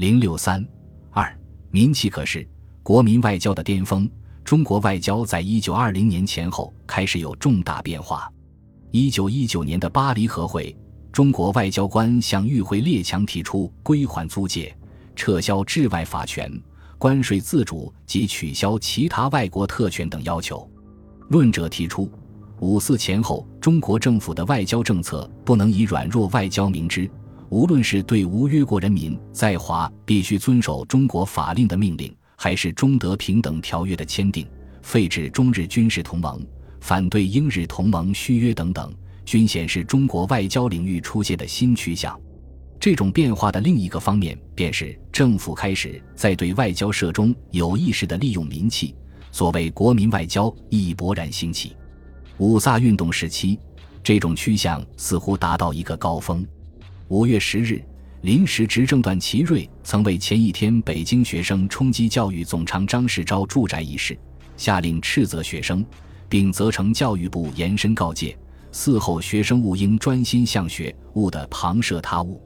零六三二，民企可是，国民外交的巅峰。中国外交在一九二零年前后开始有重大变化。一九一九年的巴黎和会，中国外交官向与会列强提出归还租界、撤销治外法权、关税自主及取消其他外国特权等要求。论者提出，五四前后中国政府的外交政策不能以软弱外交明之，无论是对无约国人民在华必须遵守中国法令的命令。还是中德平等条约的签订、废止中日军事同盟、反对英日同盟续约等等，均显示中国外交领域出现的新趋向。这种变化的另一个方面，便是政府开始在对外交涉中有意识地利用民气，所谓国民外交亦勃然兴起。五卅运动时期，这种趋向似乎达到一个高峰。五月十日。临时执政段祺瑞曾为前一天北京学生冲击教育总长张世钊住宅一事，下令斥责学生，并责成教育部严深告诫，嗣后学生勿应专心向学，勿得旁涉他物。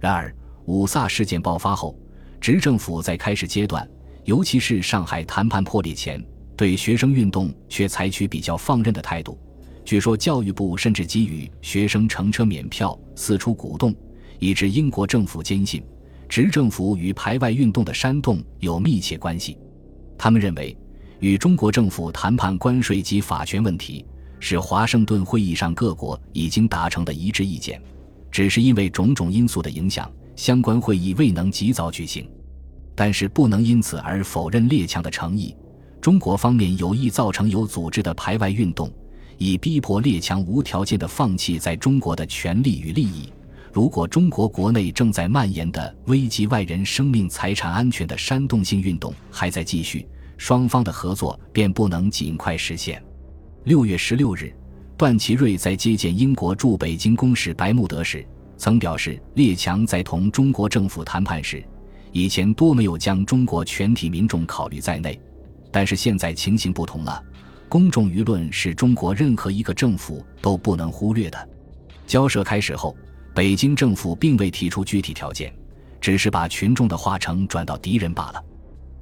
然而，五卅事件爆发后，执政府在开始阶段，尤其是上海谈判破裂前，对学生运动却采取比较放任的态度。据说，教育部甚至给予学生乘车免票，四处鼓动。以致英国政府坚信，执政府与排外运动的煽动有密切关系。他们认为，与中国政府谈判关税及法权问题，是华盛顿会议上各国已经达成的一致意见，只是因为种种因素的影响，相关会议未能及早举行。但是不能因此而否认列强的诚意。中国方面有意造成有组织的排外运动，以逼迫列强无条件的放弃在中国的权利与利益。如果中国国内正在蔓延的危及外人生命财产安全的煽动性运动还在继续，双方的合作便不能尽快实现。六月十六日，段祺瑞在接见英国驻北京公使白慕德时，曾表示，列强在同中国政府谈判时，以前多没有将中国全体民众考虑在内，但是现在情形不同了，公众舆论是中国任何一个政府都不能忽略的。交涉开始后。北京政府并未提出具体条件，只是把群众的话程转到敌人罢了。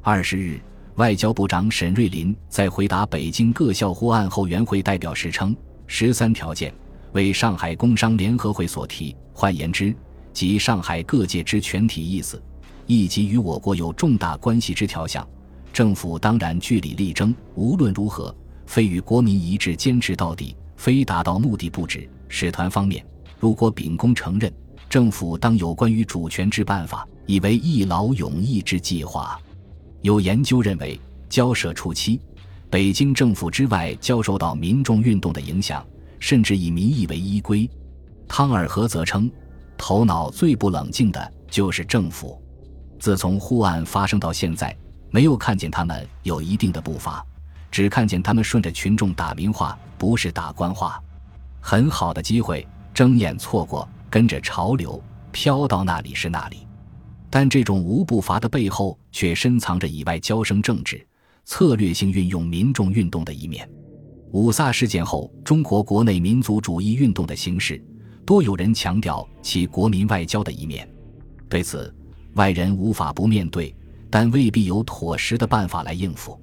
二十日，外交部长沈瑞林在回答北京各校护案后援会代表时称：“十三条件为上海工商联合会所提，换言之，即上海各界之全体意思，亦即与我国有重大关系之条项。政府当然据理力争，无论如何，非与国民一致坚持到底，非达到目的不止。使团方面。”如果秉公承认，政府当有关于主权之办法，以为一劳永逸之计划。有研究认为，交涉初期，北京政府之外交受到民众运动的影响，甚至以民意为依归。汤尔和则称，头脑最不冷静的就是政府。自从护案发生到现在，没有看见他们有一定的步伐，只看见他们顺着群众打民话，不是打官话。很好的机会。睁眼错过，跟着潮流飘到那里是那里，但这种无步伐的背后，却深藏着以外交生政治、策略性运用民众运动的一面。五卅事件后，中国国内民族主义运动的形势，多有人强调其国民外交的一面。对此，外人无法不面对，但未必有妥实的办法来应付。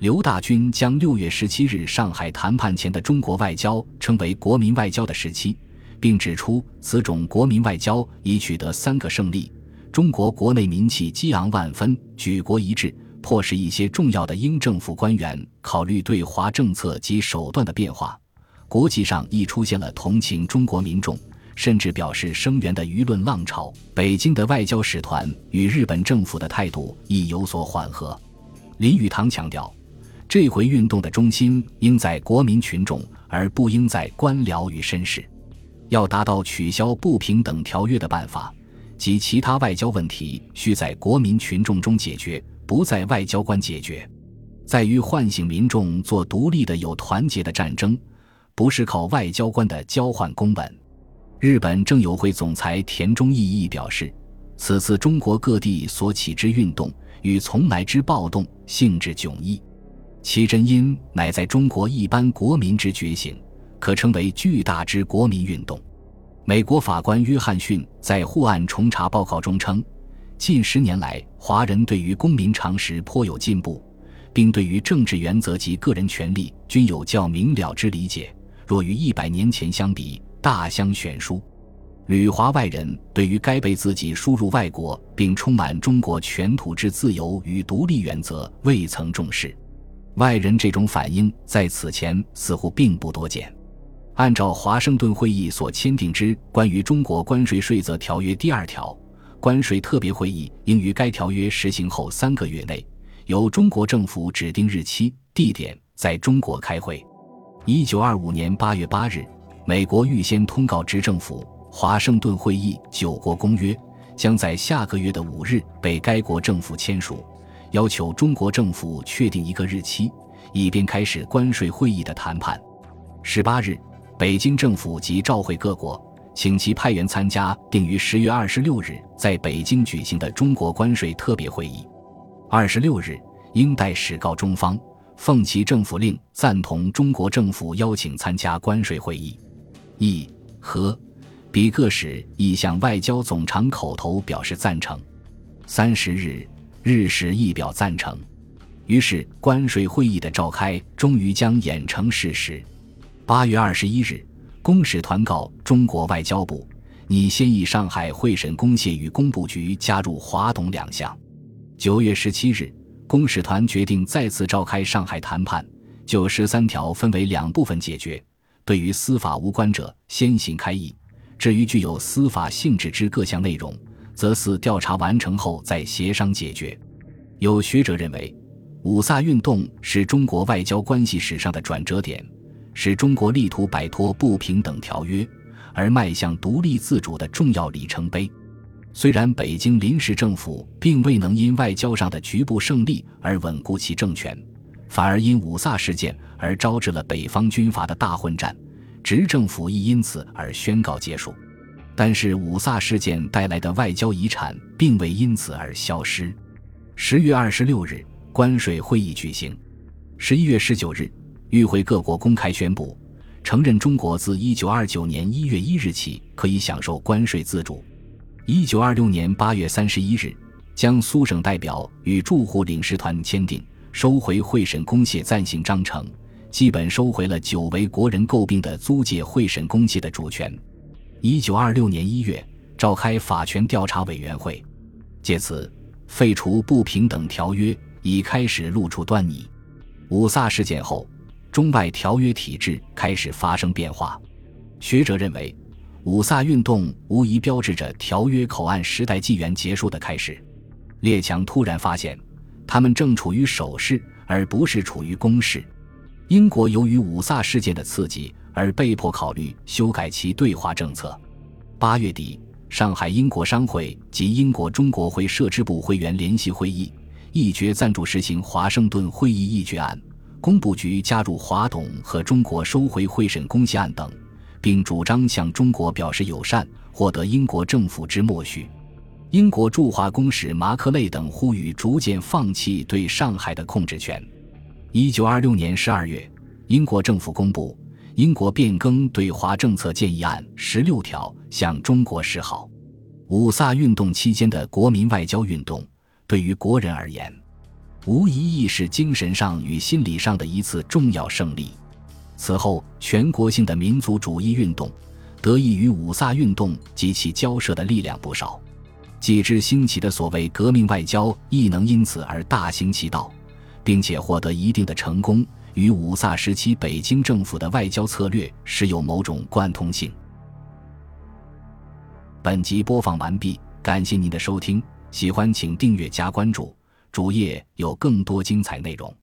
刘大军将六月十七日上海谈判前的中国外交称为“国民外交”的时期。并指出，此种国民外交已取得三个胜利：中国国内民气激昂万分，举国一致，迫使一些重要的英政府官员考虑对华政策及手段的变化；国际上亦出现了同情中国民众，甚至表示声援的舆论浪潮。北京的外交使团与日本政府的态度亦有所缓和。林语堂强调，这回运动的中心应在国民群众，而不应在官僚与绅士。要达到取消不平等条约的办法及其他外交问题，需在国民群众中解决，不在外交官解决。在于唤醒民众做独立的、有团结的战争，不是靠外交官的交换公文。日本政友会总裁田中义义表示，此次中国各地所起之运动，与从来之暴动性质迥异，其真因乃在中国一般国民之觉醒。可称为巨大之国民运动。美国法官约翰逊在护案重查报告中称，近十年来，华人对于公民常识颇有进步，并对于政治原则及个人权利均有较明了之理解。若与一百年前相比，大相悬殊。旅华外人对于该被自己输入外国并充满中国全土之自由与独立原则未曾重视，外人这种反应在此前似乎并不多见。按照华盛顿会议所签订之关于中国关税税则条约第二条，关税特别会议应于该条约实行后三个月内，由中国政府指定日期、地点在中国开会。一九二五年八月八日，美国预先通告执政府。华盛顿会议九国公约将在下个月的五日被该国政府签署，要求中国政府确定一个日期，以便开始关税会议的谈判。十八日，北京政府即召会各国，请其派员参加定于十月二十六日在北京举行的中国关税特别会议。二十六日，英代使告中方，奉其政府令赞同中国政府邀请参加关税会议。议和。比各使亦向外交总长口头表示赞成。三十日，日使亦表赞成。于是，关税会议的召开终于将演成事实。八月二十一日，公使团告中国外交部，拟先以上海会审公廨与工部局加入华董两项。九月十七日，公使团决定再次召开上海谈判，就十三条分为两部分解决。对于司法无关者，先行开议。至于具有司法性质之各项内容，则似调查完成后再协商解决。有学者认为，五卅运动是中国外交关系史上的转折点，是中国力图摆脱不平等条约而迈向独立自主的重要里程碑。虽然北京临时政府并未能因外交上的局部胜利而稳固其政权，反而因五卅事件而招致了北方军阀的大混战。执政府亦因此而宣告结束，但是五卅事件带来的外交遗产并未因此而消失。十月二十六日，关税会议举行。十一月十九日，与会各国公开宣布，承认中国自一九二九年一月一日起可以享受关税自主。一九二六年八月三十一日，江苏省代表与驻沪领事团签订收回会审公廨暂行章程。基本收回了久为国人诟病的租界会审公廨的主权。一九二六年一月，召开法权调查委员会，借此废除不平等条约已开始露出端倪。五卅事件后，中外条约体制开始发生变化。学者认为，五卅运动无疑标志着条约口岸时代纪元结束的开始。列强突然发现，他们正处于守势，而不是处于攻势。英国由于五卅事件的刺激，而被迫考虑修改其对华政策。八月底，上海英国商会及英国中国会设置部会员联席会议议决赞助实行华盛顿会议议决案，工部局加入华董和中国收回会审公廨案等，并主张向中国表示友善，获得英国政府之默许。英国驻华公使马克类等呼吁逐渐放弃对上海的控制权。一九二六年十二月，英国政府公布《英国变更对华政策建议案》十六条，向中国示好。五卅运动期间的国民外交运动，对于国人而言，无疑亦是精神上与心理上的一次重要胜利。此后，全国性的民族主义运动，得益于五卅运动及其交涉的力量不少，继之兴起的所谓革命外交，亦能因此而大行其道。并且获得一定的成功，与五卅时期北京政府的外交策略是有某种贯通性。本集播放完毕，感谢您的收听，喜欢请订阅加关注，主页有更多精彩内容。